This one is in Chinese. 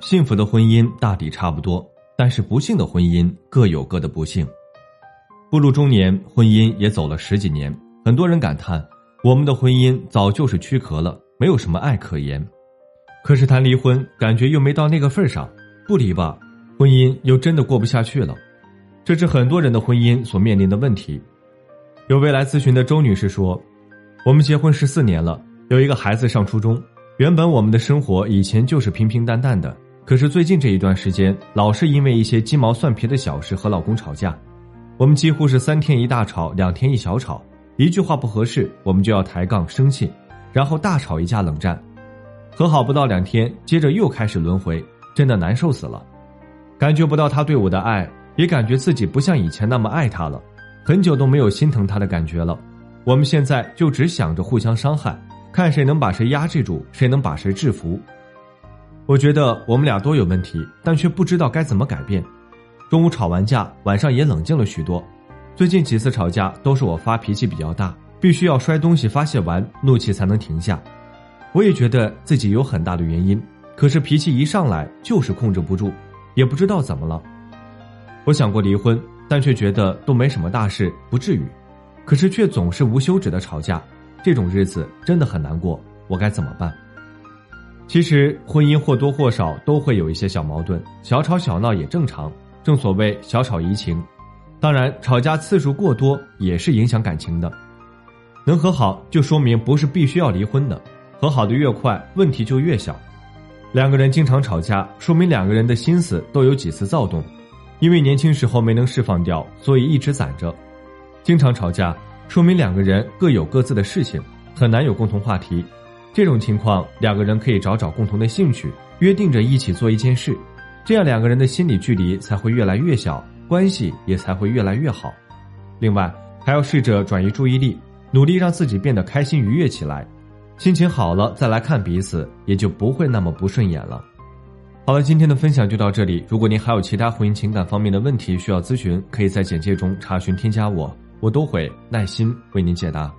幸福的婚姻大抵差不多。但是不幸的婚姻各有各的不幸。步入中年，婚姻也走了十几年，很多人感叹我们的婚姻早就是躯壳了，没有什么爱可言。可是谈离婚，感觉又没到那个份上，不离吧，婚姻又真的过不下去了。这是很多人的婚姻所面临的问题。有位来咨询的周女士说：“我们结婚十四年了，有一个孩子上初中，原本我们的生活以前就是平平淡淡的。”可是最近这一段时间，老是因为一些鸡毛蒜皮的小事和老公吵架，我们几乎是三天一大吵，两天一小吵，一句话不合适，我们就要抬杠生气，然后大吵一架冷战，和好不到两天，接着又开始轮回，真的难受死了，感觉不到他对我的爱，也感觉自己不像以前那么爱他了，很久都没有心疼他的感觉了，我们现在就只想着互相伤害，看谁能把谁压制住，谁能把谁制服。我觉得我们俩都有问题，但却不知道该怎么改变。中午吵完架，晚上也冷静了许多。最近几次吵架都是我发脾气比较大，必须要摔东西发泄完，怒气才能停下。我也觉得自己有很大的原因，可是脾气一上来就是控制不住，也不知道怎么了。我想过离婚，但却觉得都没什么大事，不至于。可是却总是无休止的吵架，这种日子真的很难过。我该怎么办？其实婚姻或多或少都会有一些小矛盾，小吵小闹也正常。正所谓小吵怡情，当然吵架次数过多也是影响感情的。能和好就说明不是必须要离婚的，和好的越快，问题就越小。两个人经常吵架，说明两个人的心思都有几次躁动，因为年轻时候没能释放掉，所以一直攒着。经常吵架，说明两个人各有各自的事情，很难有共同话题。这种情况，两个人可以找找共同的兴趣，约定着一起做一件事，这样两个人的心理距离才会越来越小，关系也才会越来越好。另外，还要试着转移注意力，努力让自己变得开心愉悦起来，心情好了再来看彼此，也就不会那么不顺眼了。好了，今天的分享就到这里。如果您还有其他婚姻情感方面的问题需要咨询，可以在简介中查询添加我，我都会耐心为您解答。